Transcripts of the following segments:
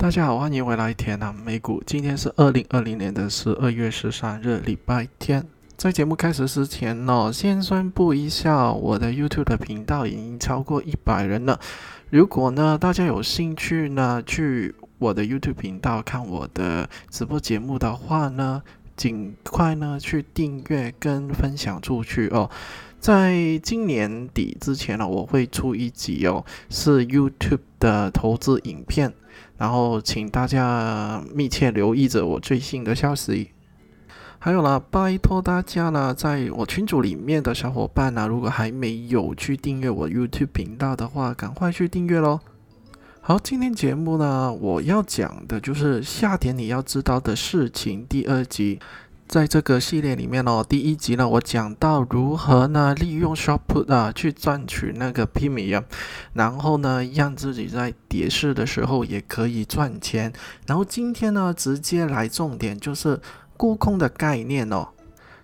大家好，欢迎回来天南美股。今天是二零二零年的十二月十三日，礼拜天。在节目开始之前呢，先宣布一下，我的 YouTube 的频道已经超过一百人了。如果呢，大家有兴趣呢，去我的 YouTube 频道看我的直播节目的话呢，尽快呢去订阅跟分享出去哦。在今年底之前呢，我会出一集哦，是 YouTube 的投资影片。然后，请大家密切留意着我最新的消息。还有呢，拜托大家呢，在我群组里面的小伙伴呢，如果还没有去订阅我 YouTube 频道的话，赶快去订阅喽。好，今天节目呢，我要讲的就是夏天你要知道的事情第二集。在这个系列里面哦，第一集呢，我讲到如何呢利用 short put 啊去赚取那个 py，然后呢让自己在跌市的时候也可以赚钱。然后今天呢，直接来重点就是沽空的概念哦。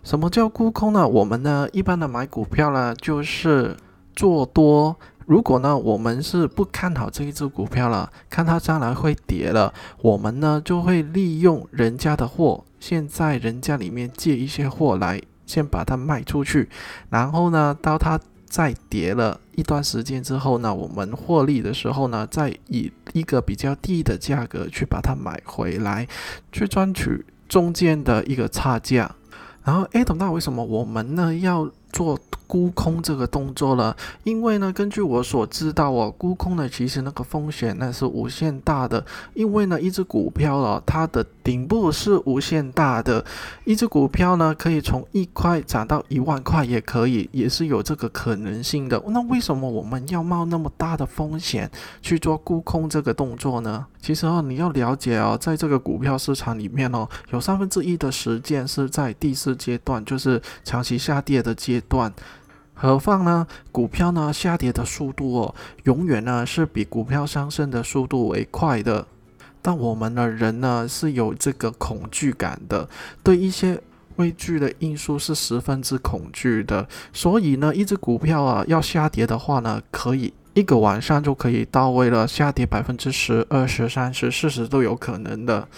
什么叫沽空呢？我们呢一般的买股票呢就是做多。如果呢我们是不看好这一只股票了，看它将来会跌了，我们呢就会利用人家的货。现在人家里面借一些货来，先把它卖出去，然后呢，到它再跌了一段时间之后呢，我们获利的时候呢，再以一个比较低的价格去把它买回来，去赚取中间的一个差价。然后，哎，懂到为什么我们呢要做？沽空这个动作了，因为呢，根据我所知道哦，沽空呢，其实那个风险那是无限大的。因为呢，一只股票哦，它的顶部是无限大的，一只股票呢，可以从一块涨到一万块，也可以，也是有这个可能性的。那为什么我们要冒那么大的风险去做沽空这个动作呢？其实哦，你要了解哦，在这个股票市场里面哦，有三分之一的时间是在第四阶段，就是长期下跌的阶段。何况呢，股票呢下跌的速度哦，永远呢是比股票上升的速度为快的。但我们的人呢是有这个恐惧感的，对一些畏惧的因素是十分之恐惧的。所以呢，一只股票啊要下跌的话呢，可以一个晚上就可以到位了，下跌百分之十、二十、三十、四十都有可能的。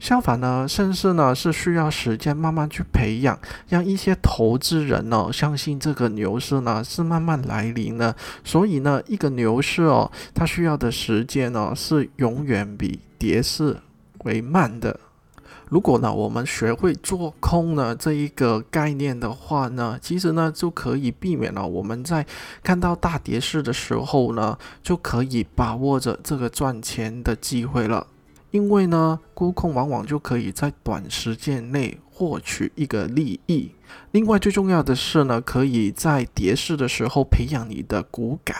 相反呢，甚至呢是需要时间慢慢去培养，让一些投资人呢相信这个牛市呢是慢慢来临的。所以呢，一个牛市哦，它需要的时间呢是永远比跌市为慢的。如果呢我们学会做空呢这一个概念的话呢，其实呢就可以避免了我们在看到大跌市的时候呢，就可以把握着这个赚钱的机会了。因为呢，沽空往往就可以在短时间内获取一个利益。另外，最重要的是呢，可以在跌势的时候培养你的股感，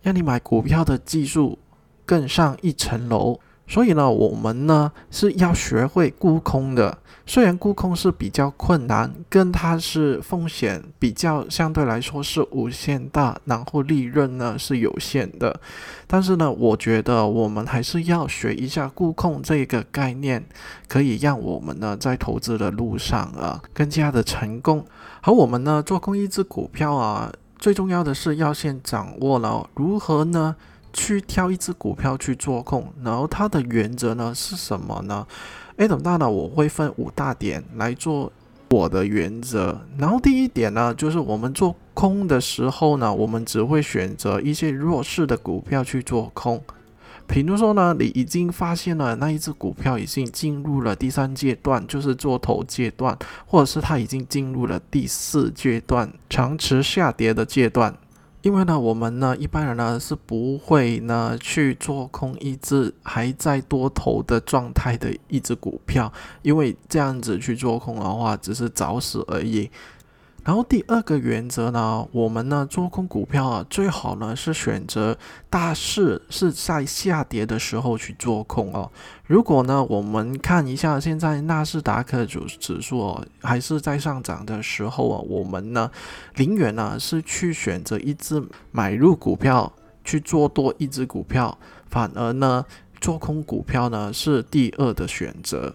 让你买股票的技术更上一层楼。所以呢，我们呢是要学会沽空的。虽然沽空是比较困难，跟它是风险比较相对来说是无限大，然后利润呢是有限的，但是呢，我觉得我们还是要学一下沽空这个概念，可以让我们呢在投资的路上啊更加的成功。而我们呢做空一只股票啊，最重要的是要先掌握了如何呢？去挑一只股票去做空，然后它的原则呢是什么呢？诶，等大呢，我会分五大点来做我的原则。然后第一点呢，就是我们做空的时候呢，我们只会选择一些弱势的股票去做空。比如说呢，你已经发现了那一只股票已经进入了第三阶段，就是做头阶段，或者是它已经进入了第四阶段，长持下跌的阶段。因为呢，我们呢一般人呢是不会呢去做空一只还在多头的状态的一只股票，因为这样子去做空的话，只是找死而已。然后第二个原则呢，我们呢做空股票啊，最好呢是选择大势是在下跌的时候去做空哦。如果呢我们看一下现在纳斯达克指指数哦还是在上涨的时候啊，我们呢宁愿呢是去选择一只买入股票去做多一只股票，反而呢做空股票呢是第二的选择。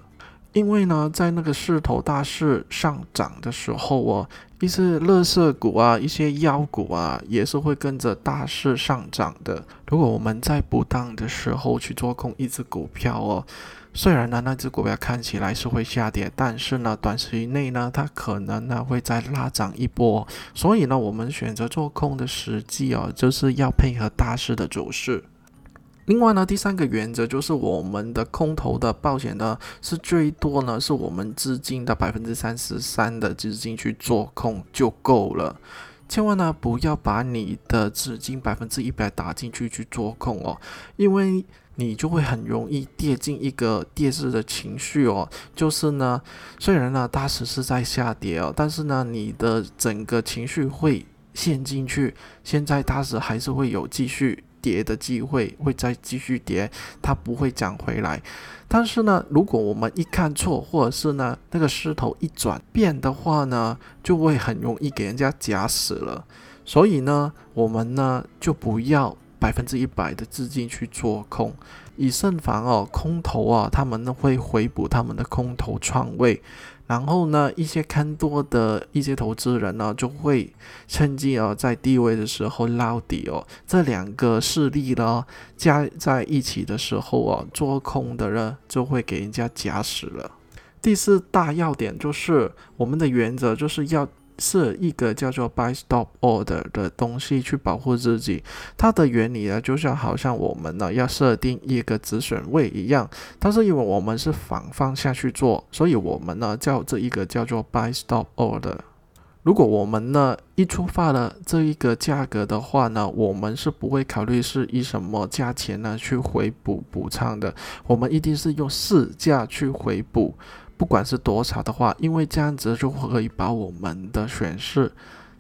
因为呢，在那个势头大势上涨的时候哦，一些乐色股啊，一些妖股啊，也是会跟着大势上涨的。如果我们在不当的时候去做空一只股票哦，虽然呢那只股票看起来是会下跌，但是呢短时期内呢它可能呢会再拉涨一波。所以呢，我们选择做空的时机哦，就是要配合大势的走势。另外呢，第三个原则就是我们的空头的保险呢，是最多呢，是我们资金的百分之三十三的资金去做空就够了。千万呢不要把你的资金百分之一百打进去去做空哦，因为你就会很容易跌进一个跌势的情绪哦。就是呢，虽然呢大势是在下跌哦，但是呢你的整个情绪会陷进去。现在大势还是会有继续。跌的机会会再继续跌，它不会涨回来。但是呢，如果我们一看错，或者是呢那个势头一转变的话呢，就会很容易给人家夹死了。所以呢，我们呢就不要百分之一百的资金去做空，以慎防哦空头啊，他们呢会回补他们的空头仓位。然后呢，一些看多的一些投资人呢，就会趁机哦，在低位的时候捞底哦。这两个势力呢，加在一起的时候啊，做空的人就会给人家夹死了。第四大要点就是我们的原则就是要。设一个叫做 buy stop order 的东西去保护自己，它的原理呢，就像好像我们呢要设定一个止损位一样，但是因为我们是反方向去做，所以我们呢叫这一个叫做 buy stop order。如果我们呢一出发了这一个价格的话呢，我们是不会考虑是以什么价钱呢去回补补仓的，我们一定是用市价去回补。不管是多少的话，因为这样子就可以把我们的损失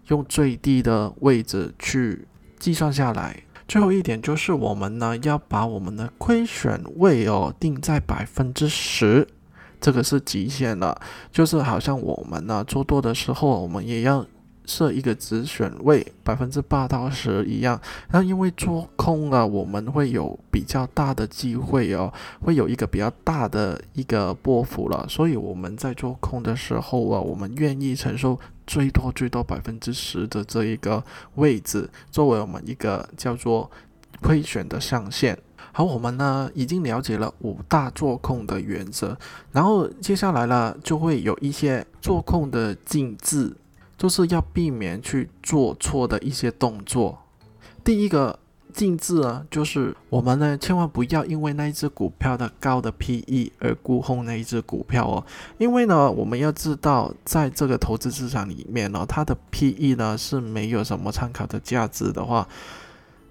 用最低的位置去计算下来。最后一点就是我们呢要把我们的亏损位哦定在百分之十，这个是极限了。就是好像我们呢做多的时候，我们也要。设一个止损位百分之八到十一样，那因为做空啊，我们会有比较大的机会哦，会有一个比较大的一个波幅了，所以我们在做空的时候啊，我们愿意承受最多最多百分之十的这一个位置，作为我们一个叫做亏损的上限。好，我们呢已经了解了五大做空的原则，然后接下来呢就会有一些做空的禁制。就是要避免去做错的一些动作。第一个禁止呢，就是我们呢千万不要因为那一只股票的高的 PE 而沽空那一只股票哦。因为呢，我们要知道，在这个投资市场里面呢，它的 PE 呢是没有什么参考的价值的话。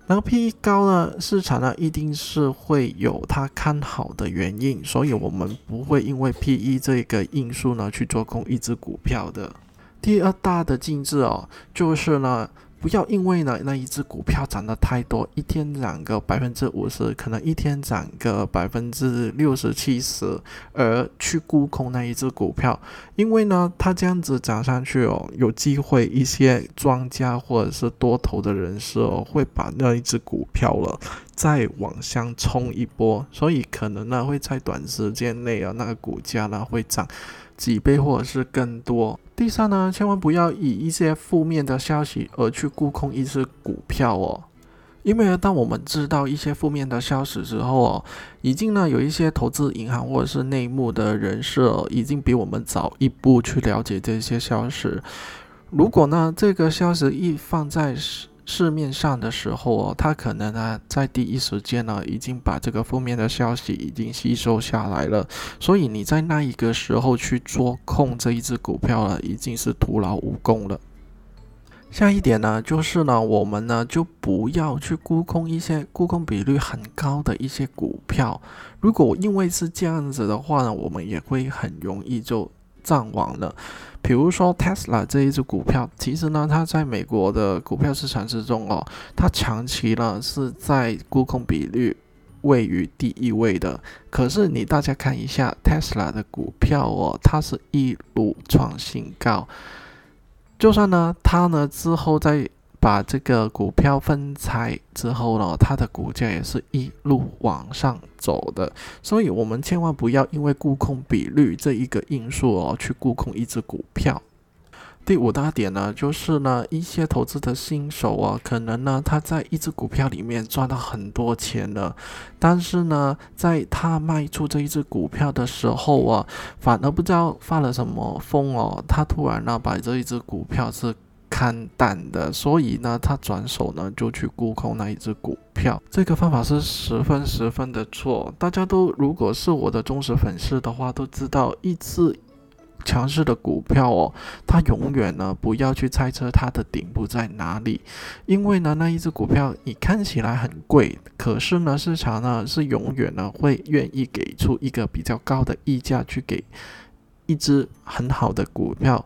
然后 PE 高呢，市场呢一定是会有它看好的原因，所以我们不会因为 PE 这个因素呢去做空一只股票的。第二大的禁制哦，就是呢，不要因为呢那一只股票涨得太多，一天涨个百分之五十，可能一天涨个百分之六十七十，而去沽空那一只股票，因为呢，它这样子涨上去哦，有机会一些庄家或者是多头的人士哦，会把那一只股票了再往上冲一波，所以可能呢会在短时间内啊，那个股价呢会涨。几倍或者是更多。第三呢，千万不要以一些负面的消息而去沽空一只股票哦，因为当我们知道一些负面的消息之后哦，已经呢有一些投资银行或者是内幕的人士已经比我们早一步去了解这些消息。如果呢这个消息一放在市面上的时候哦，他可能呢在第一时间呢已经把这个负面的消息已经吸收下来了，所以你在那一个时候去做空这一只股票了，已经是徒劳无功了。下一点呢，就是呢，我们呢就不要去沽空一些沽空比率很高的一些股票。如果因为是这样子的话呢，我们也会很容易就。涨完了，比如说 Tesla 这一只股票，其实呢，它在美国的股票市场之中哦，它长期呢是在沽空比率位于第一位的。可是你大家看一下 Tesla 的股票哦，它是一路创新高，就算呢它呢之后在把这个股票分拆之后呢，它的股价也是一路往上走的。所以，我们千万不要因为沽空比率这一个因素哦，去沽空一只股票。第五大点呢，就是呢，一些投资的新手啊，可能呢，他在一只股票里面赚到很多钱了，但是呢，在他卖出这一只股票的时候啊，反而不知道发了什么疯哦，他突然呢，把这一只股票是看淡的，所以呢，他转手呢，就去沽空那一只股票。这个方法是十分十分的错。大家都如果是我的忠实粉丝的话，都知道一只。强势的股票哦，它永远呢不要去猜测它的顶部在哪里，因为呢那一只股票你看起来很贵，可是呢市场呢是永远呢会愿意给出一个比较高的溢价去给一只很好的股票，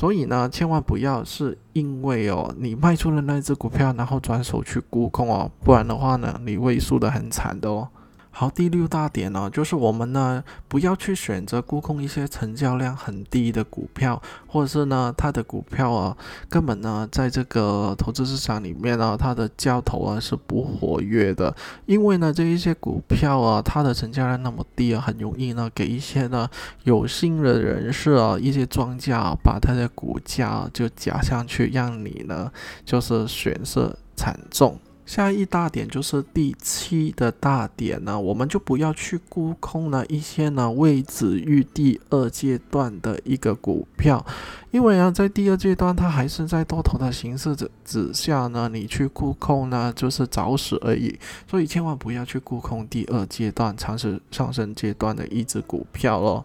所以呢千万不要是因为哦你卖出了那只股票，然后转手去沽空哦，不然的话呢你会输得很惨的哦。好，第六大点呢，就是我们呢不要去选择沽空一些成交量很低的股票，或者是呢它的股票啊根本呢在这个投资市场里面呢它的交投啊是不活跃的，因为呢这一些股票啊它的成交量那么低啊，很容易呢给一些呢有心的人士啊一些庄家把它的股价就加上去，让你呢就是损失惨重。下一大点就是第七的大点呢，我们就不要去沽空了一些呢未止于第二阶段的一个股票，因为啊，在第二阶段它还是在多头的形式之之下呢，你去沽空呢就是找死而已，所以千万不要去沽空第二阶段尝试上升阶段的一只股票哦。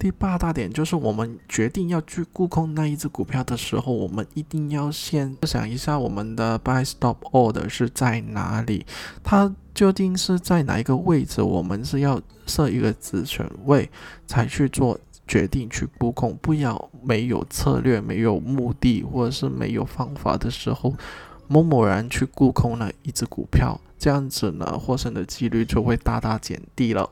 第八大点就是，我们决定要去沽空那一只股票的时候，我们一定要先想一下我们的 buy stop order 是在哪里，它究竟是在哪一个位置？我们是要设一个止损位，才去做决定去沽空，不要没有策略、没有目的或者是没有方法的时候，某某然去沽空了一只股票，这样子呢，获胜的几率就会大大减低了。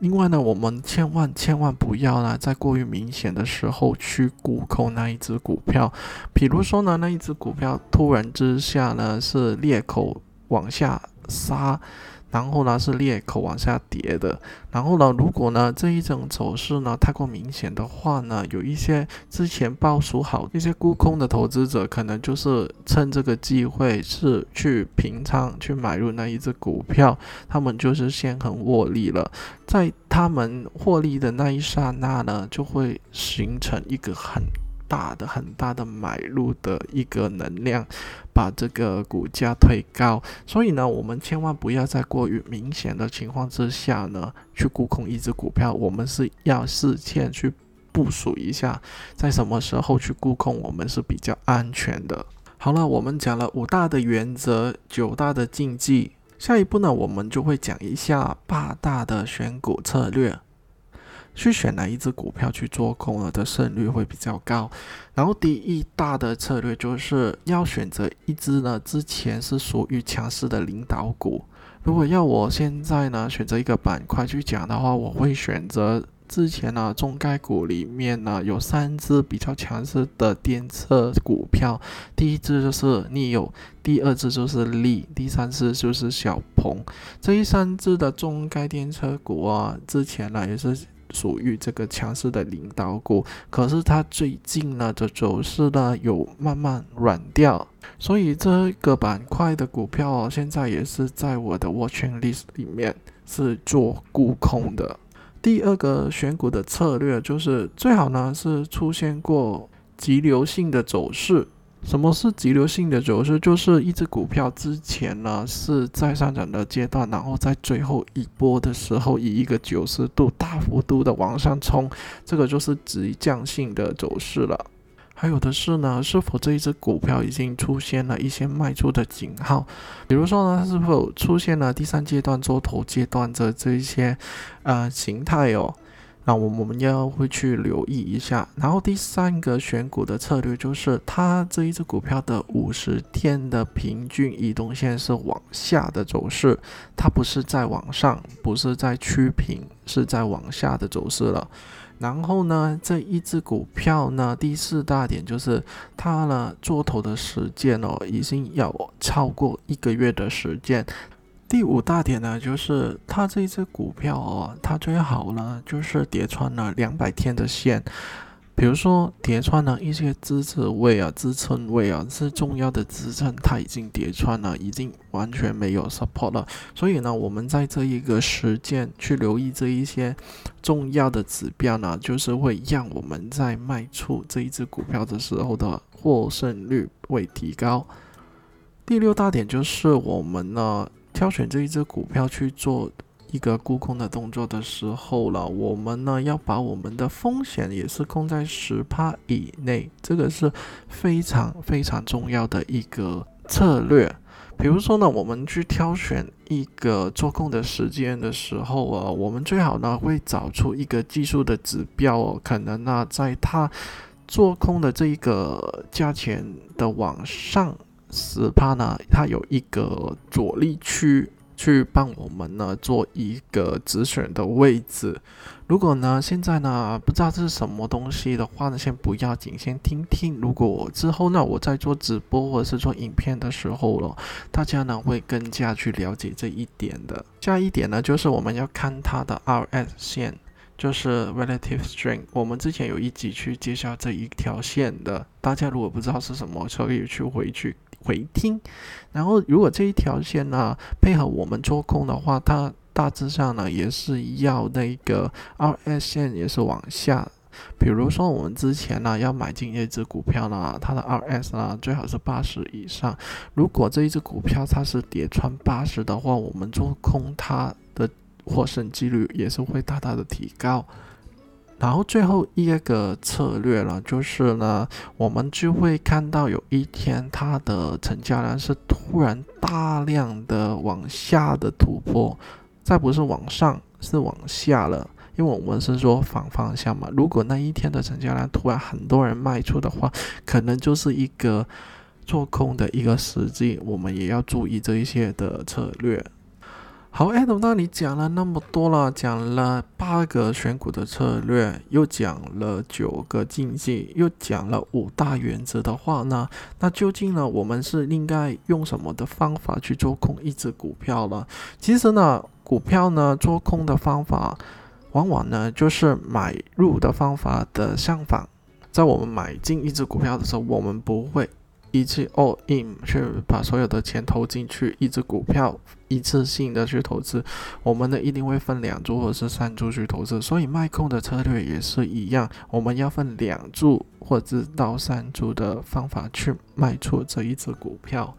另外呢，我们千万千万不要呢，在过于明显的时候去沽空那一只股票。比如说呢，那一只股票突然之下呢是裂口往下杀。然后呢是裂口往下跌的，然后呢，如果呢这一种走势呢太过明显的话呢，有一些之前部署好一些沽空的投资者，可能就是趁这个机会是去平仓去买入那一只股票，他们就是先很获利了，在他们获利的那一刹那呢，就会形成一个很。大的很大的买入的一个能量，把这个股价推高。所以呢，我们千万不要在过于明显的情况之下呢，去沽空一只股票。我们是要事先去部署一下，在什么时候去沽空，我们是比较安全的。好了，我们讲了五大的原则，九大的禁忌。下一步呢，我们就会讲一下八大的选股策略。去选哪一只股票去做空了的胜率会比较高。然后第一大的策略就是要选择一只呢之前是属于强势的领导股。如果要我现在呢选择一个板块去讲的话，我会选择之前呢中概股里面呢有三只比较强势的电车股票。第一只就是逆友，第二只就是力，第三只就是小鹏。这一三只的中概电车股啊，之前呢也是。属于这个强势的领导股，可是它最近呢的走势呢有慢慢软掉，所以这个板块的股票，现在也是在我的 watching list 里面是做沽空的。第二个选股的策略就是最好呢是出现过急流性的走势。什么是急流性的走势？就是一只股票之前呢是在上涨的阶段，然后在最后一波的时候以一个九十度大幅度的往上冲，这个就是急降性的走势了。还有的是呢，是否这一只股票已经出现了一些卖出的警号？比如说呢，是否出现了第三阶段做头阶段的这一些呃形态哦？那我我们要会去留意一下，然后第三个选股的策略就是，它这一只股票的五十天的平均移动线是往下的走势，它不是在往上，不是在趋平，是在往下的走势了。然后呢，这一只股票呢，第四大点就是它呢做头的时间哦，已经要超过一个月的时间。第五大点呢，就是它这只股票哦，它最好呢就是叠穿了两百天的线。比如说叠穿了一些支持位啊、支撑位啊，是重要的支撑，它已经叠穿了，已经完全没有 support 了。所以呢，我们在这一个时间去留意这一些重要的指标呢，就是会让我们在卖出这一只股票的时候的获胜率会提高。第六大点就是我们呢挑选这一只股票去做。一个沽空的动作的时候了，我们呢要把我们的风险也是控在十帕以内，这个是非常非常重要的一个策略。比如说呢，我们去挑选一个做空的时间的时候啊，我们最好呢会找出一个技术的指标哦，可能呢在它做空的这一个价钱的往上十帕呢，它有一个阻力区。去帮我们呢做一个止损的位置。如果呢现在呢不知道这是什么东西的话呢，先不要紧，先听听。如果之后呢我在做直播或者是做影片的时候了，大家呢会更加去了解这一点的。下一点呢就是我们要看它的 RS 线，就是 Relative Strength。我们之前有一集去介绍这一条线的，大家如果不知道是什么，可以去回去。回听，然后如果这一条线呢配合我们做空的话，它大致上呢也是要那个 RS 线也是往下。比如说我们之前呢要买进一只股票呢，它的 RS 呢最好是八十以上。如果这一只股票它是跌穿八十的话，我们做空它的获胜几率也是会大大的提高。然后最后一个策略了，就是呢，我们就会看到有一天它的成交量是突然大量的往下的突破，再不是往上，是往下了，因为我们是说反方向嘛。如果那一天的成交量突然很多人卖出的话，可能就是一个做空的一个时机，我们也要注意这一些的策略。好，Adam，那你讲了那么多了，讲了八个选股的策略，又讲了九个禁忌，又讲了五大原则的话呢？那究竟呢，我们是应该用什么的方法去做空一只股票了？其实呢，股票呢做空的方法，往往呢就是买入的方法的相反。在我们买进一只股票的时候，我们不会。一次 all in 去把所有的钱投进去一只股票，一次性的去投资，我们呢一定会分两注或者是三注去投资，所以卖空的策略也是一样，我们要分两注或者到三注的方法去卖出这一只股票。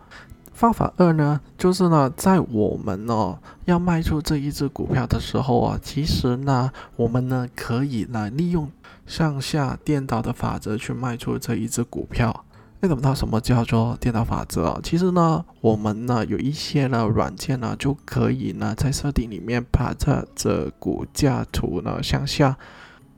方法二呢，就是呢在我们呢要卖出这一只股票的时候啊，其实呢我们呢可以呢利用上下颠倒的法则去卖出这一只股票。那怎么它什么叫做电脑法则？其实呢，我们呢有一些呢软件呢就可以呢在设定里面把这这股价图呢向下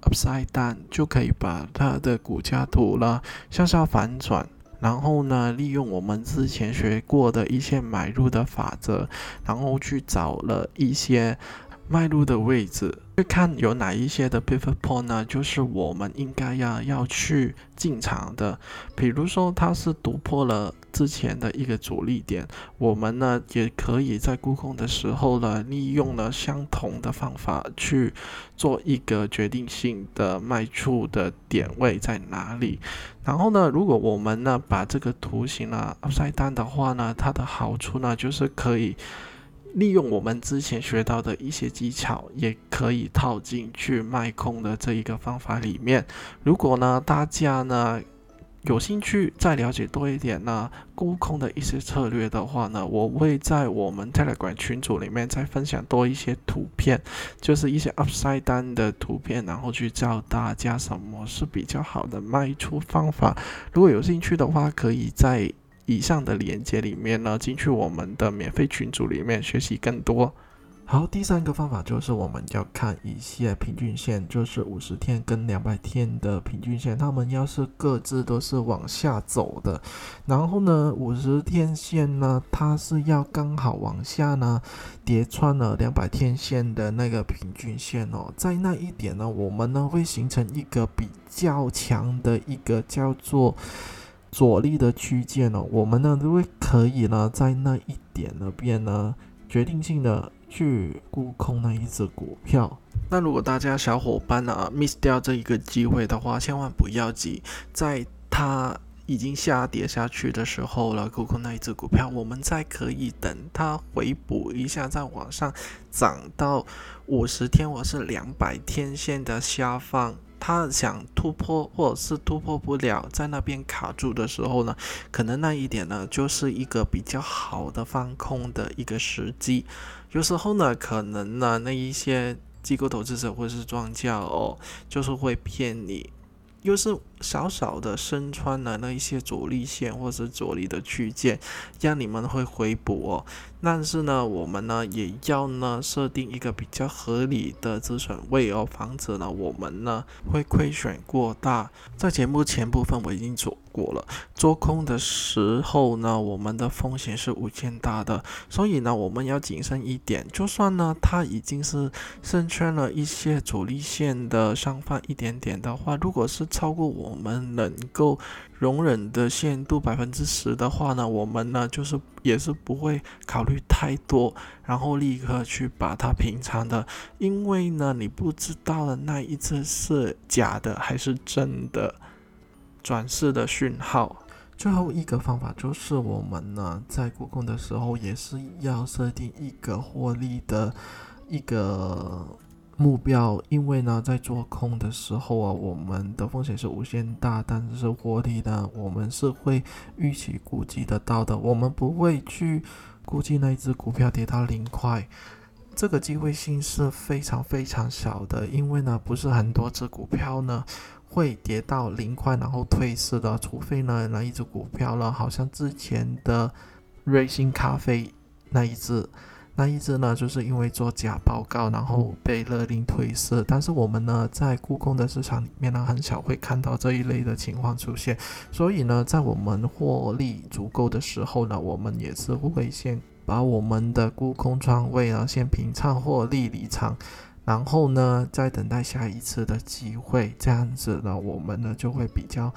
upside down，就可以把它的股价图呢向下反转，然后呢利用我们之前学过的一些买入的法则，然后去找了一些。卖入的位置，去看有哪一些的 pivot point 呢？就是我们应该要要去进场的。比如说，它是突破了之前的一个阻力点，我们呢也可以在沽空的时候呢，利用了相同的方法去做一个决定性的卖出的点位在哪里。然后呢，如果我们呢把这个图形呢晒单的话呢，它的好处呢就是可以。利用我们之前学到的一些技巧，也可以套进去卖空的这一个方法里面。如果呢，大家呢有兴趣再了解多一点呢，沽空的一些策略的话呢，我会在我们 Telegram 群组里面再分享多一些图片，就是一些 Upside 单的图片，然后去教大家什么是比较好的卖出方法。如果有兴趣的话，可以在。以上的链接里面呢，进去我们的免费群组里面学习更多。好，第三个方法就是我们要看一些平均线，就是五十天跟两百天的平均线，它们要是各自都是往下走的，然后呢，五十天线呢，它是要刚好往下呢叠穿了两百天线的那个平均线哦，在那一点呢，我们呢会形成一个比较强的一个叫做阻力的区间哦，我们呢都会可以呢在那一点那边呢决定性的。去沽空那一只股票。那如果大家小伙伴呢 miss 掉这一个机会的话，千万不要急，在它已经下跌下去的时候了，沽空那一只股票，我们再可以等它回补一下，再往上涨到五十天或是两百天线的下方。他想突破，或者是突破不了，在那边卡住的时候呢，可能那一点呢，就是一个比较好的放空的一个时机。有时候呢，可能呢，那一些机构投资者或者是庄家哦，就是会骗你。又是少少的身穿了那一些阻力线或是阻力的区间，让你们会回补哦。但是呢，我们呢也要呢设定一个比较合理的止损位哦，防止呢我们呢会亏损过大。在节目前部分我已经做过了，做空的时候呢，我们的风险是无限大的，所以呢我们要谨慎一点。就算呢它已经是身穿了一些阻力线的上方一点点的话，如果是超过我我们能够。容忍的限度百分之十的话呢，我们呢就是也是不会考虑太多，然后立刻去把它平仓的，因为呢你不知道的那一次是假的还是真的转世的讯号。最后一个方法就是我们呢在沽空的时候也是要设定一个获利的一个。目标，因为呢，在做空的时候啊，我们的风险是无限大，但是获利呢，我们是会预期估计得到的。我们不会去估计那一只股票跌到零块，这个机会性是非常非常小的。因为呢，不是很多只股票呢会跌到零块然后退市的，除非呢那一只股票呢，好像之前的瑞幸咖啡那一只。那一只呢，就是因为做假报告，然后被勒令退市。但是我们呢，在故宫的市场里面呢，很少会看到这一类的情况出现。所以呢，在我们获利足够的时候呢，我们也是会先把我们的沽空仓位啊，先平仓获利离场，然后呢，再等待下一次的机会。这样子呢，我们呢就会比较。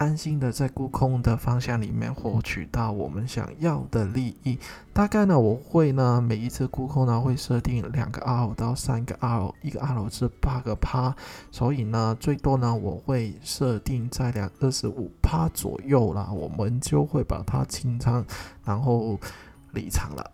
安心的在沽空的方向里面获取到我们想要的利益。大概呢，我会呢每一次沽空呢会设定两个 R 到三个 R，一个 R 是八个趴，所以呢最多呢我会设定在两二十五趴左右啦，我们就会把它清仓，然后离场了。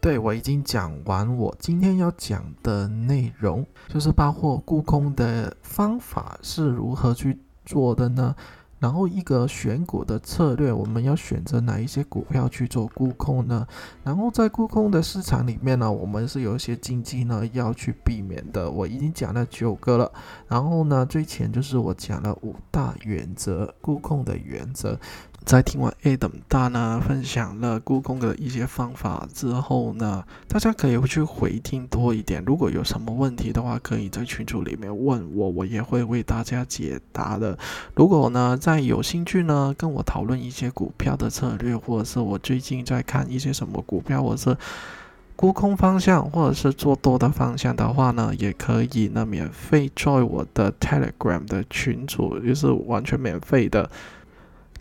对我已经讲完我今天要讲的内容，就是包括沽空的方法是如何去做的呢？然后一个选股的策略，我们要选择哪一些股票去做沽空呢？然后在沽空的市场里面呢，我们是有一些禁忌呢要去避免的。我已经讲了九个了。然后呢，最前就是我讲了五大原则，沽空的原则。在听完 A 等大呢分享了故宫的一些方法之后呢，大家可以去回听多一点。如果有什么问题的话，可以在群组里面问我，我也会为大家解答的。如果呢，在有兴趣呢跟我讨论一些股票的策略，或者是我最近在看一些什么股票，或者是沽空方向，或者是做多的方向的话呢，也可以呢免费在我的 Telegram 的群组，就是完全免费的。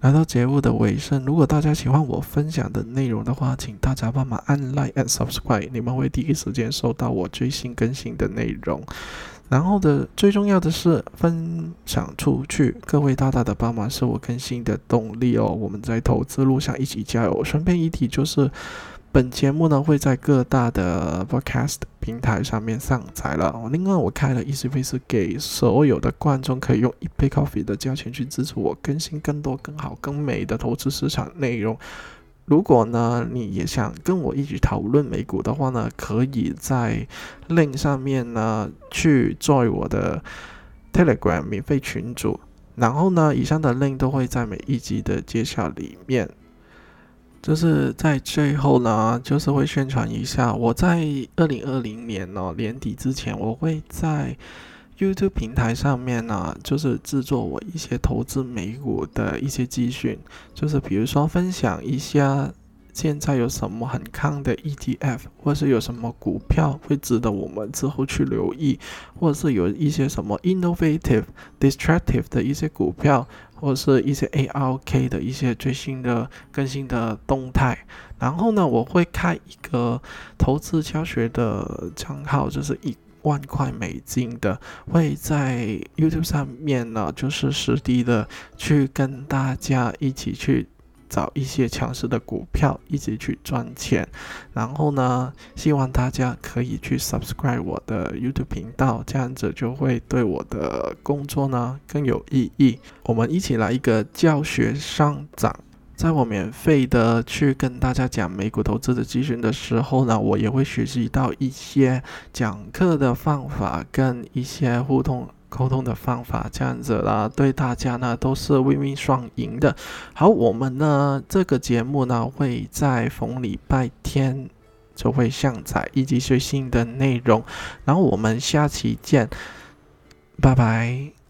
来到节目的尾声，如果大家喜欢我分享的内容的话，请大家帮忙按 like and subscribe，你们会第一时间收到我最新更新的内容。然后的最重要的是分享出去，各位大大的帮忙是我更新的动力哦。我们在投资路上一起加油。顺便一提就是。本节目呢会在各大的 podcast 平台上面上载了。另外，我开了 Easy 费是给所有的观众可以用一杯 coffee 的价钱去支持我更新更多、更好、更美的投资市场内容。如果呢你也想跟我一起讨论美股的话呢，可以在 link 上面呢去 join 我的 Telegram 免费群组。然后呢，以上的 link 都会在每一集的介绍里面。就是在最后呢，就是会宣传一下，我在二零二零年呢年底之前，我会在 YouTube 平台上面呢，就是制作我一些投资美股的一些资讯，就是比如说分享一下。现在有什么很康的 ETF，或是有什么股票会值得我们之后去留意，或者是有一些什么 innovative、distractive 的一些股票，或者是一些 ARK 的一些最新的更新的动态。然后呢，我会开一个投资教学的账号，就是一万块美金的，会在 YouTube 上面呢，就是实地的去跟大家一起去。找一些强势的股票，一起去赚钱。然后呢，希望大家可以去 subscribe 我的 YouTube 频道，这样子就会对我的工作呢更有意义。我们一起来一个教学上涨，在我免费的去跟大家讲美股投资的咨询的时候呢，我也会学习到一些讲课的方法跟一些互动。沟通的方法这样子啦，对大家呢都是 win-win 双赢的。好，我们呢这个节目呢会在逢礼拜天就会上载以及最新的内容，然后我们下期见，拜拜。